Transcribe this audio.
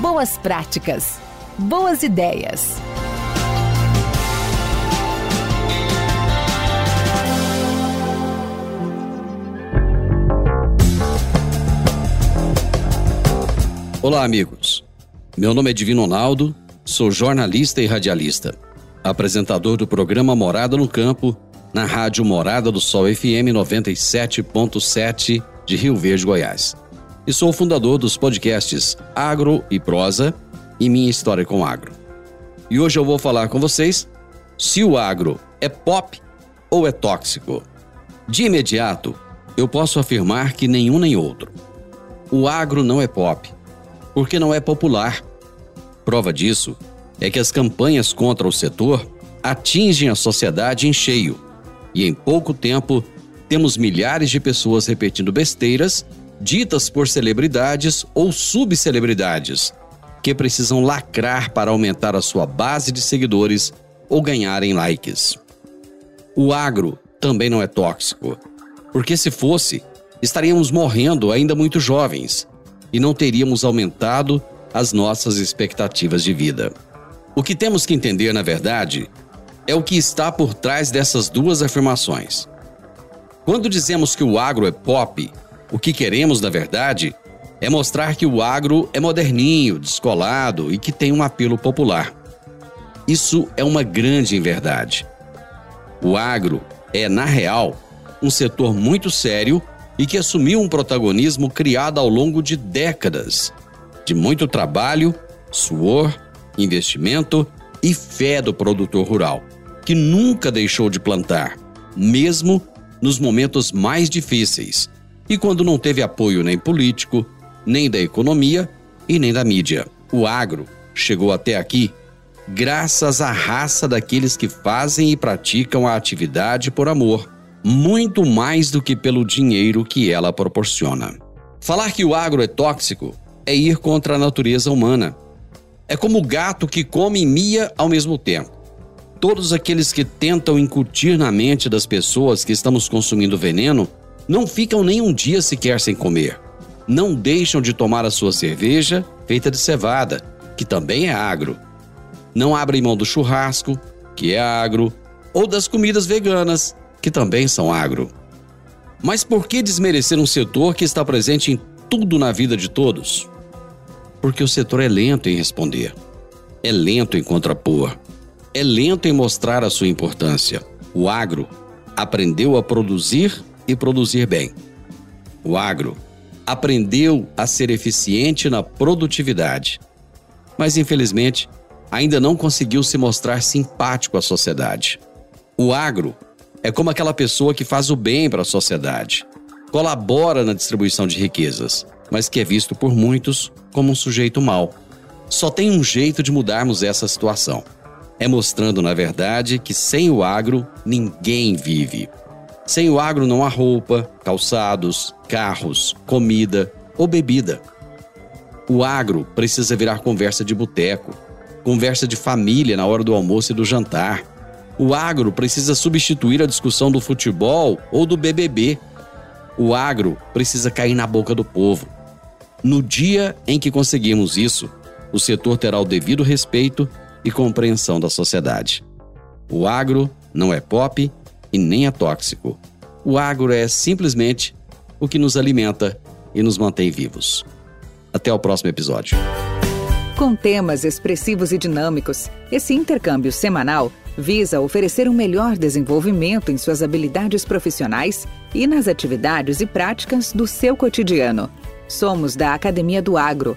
boas práticas, boas ideias. Olá, amigos. Meu nome é Divino Ronaldo, sou jornalista e radialista, apresentador do programa Morada no Campo, na rádio Morada do Sol FM 97.7 de Rio Verde, Goiás e sou fundador dos podcasts Agro e Prosa e Minha História com Agro. E hoje eu vou falar com vocês se o agro é pop ou é tóxico. De imediato, eu posso afirmar que nenhum nem outro. O agro não é pop, porque não é popular. Prova disso é que as campanhas contra o setor atingem a sociedade em cheio, e em pouco tempo temos milhares de pessoas repetindo besteiras ditas por celebridades ou subcelebridades, que precisam lacrar para aumentar a sua base de seguidores ou ganharem likes. O agro também não é tóxico, porque se fosse, estaríamos morrendo ainda muito jovens e não teríamos aumentado as nossas expectativas de vida. O que temos que entender, na verdade, é o que está por trás dessas duas afirmações. Quando dizemos que o agro é pop, o que queremos, na verdade, é mostrar que o agro é moderninho, descolado e que tem um apelo popular. Isso é uma grande inverdade. O agro é, na real, um setor muito sério e que assumiu um protagonismo criado ao longo de décadas, de muito trabalho, suor, investimento e fé do produtor rural, que nunca deixou de plantar, mesmo nos momentos mais difíceis e quando não teve apoio nem político, nem da economia e nem da mídia. O agro chegou até aqui graças à raça daqueles que fazem e praticam a atividade por amor, muito mais do que pelo dinheiro que ela proporciona. Falar que o agro é tóxico é ir contra a natureza humana. É como o gato que come e mia ao mesmo tempo. Todos aqueles que tentam incutir na mente das pessoas que estamos consumindo veneno não ficam nem um dia sequer sem comer. Não deixam de tomar a sua cerveja, feita de cevada, que também é agro. Não abrem mão do churrasco, que é agro, ou das comidas veganas, que também são agro. Mas por que desmerecer um setor que está presente em tudo na vida de todos? Porque o setor é lento em responder, é lento em contrapor, é lento em mostrar a sua importância. O agro aprendeu a produzir e produzir bem. O agro aprendeu a ser eficiente na produtividade, mas infelizmente ainda não conseguiu se mostrar simpático à sociedade. O agro é como aquela pessoa que faz o bem para a sociedade, colabora na distribuição de riquezas, mas que é visto por muitos como um sujeito mau. Só tem um jeito de mudarmos essa situação. É mostrando, na verdade, que sem o agro ninguém vive. Sem o agro não há roupa, calçados, carros, comida ou bebida. O agro precisa virar conversa de boteco, conversa de família na hora do almoço e do jantar. O agro precisa substituir a discussão do futebol ou do BBB. O agro precisa cair na boca do povo. No dia em que conseguirmos isso, o setor terá o devido respeito e compreensão da sociedade. O agro não é pop e nem é tóxico. O agro é simplesmente o que nos alimenta e nos mantém vivos. Até o próximo episódio. Com temas expressivos e dinâmicos, esse intercâmbio semanal visa oferecer um melhor desenvolvimento em suas habilidades profissionais e nas atividades e práticas do seu cotidiano. Somos da Academia do Agro,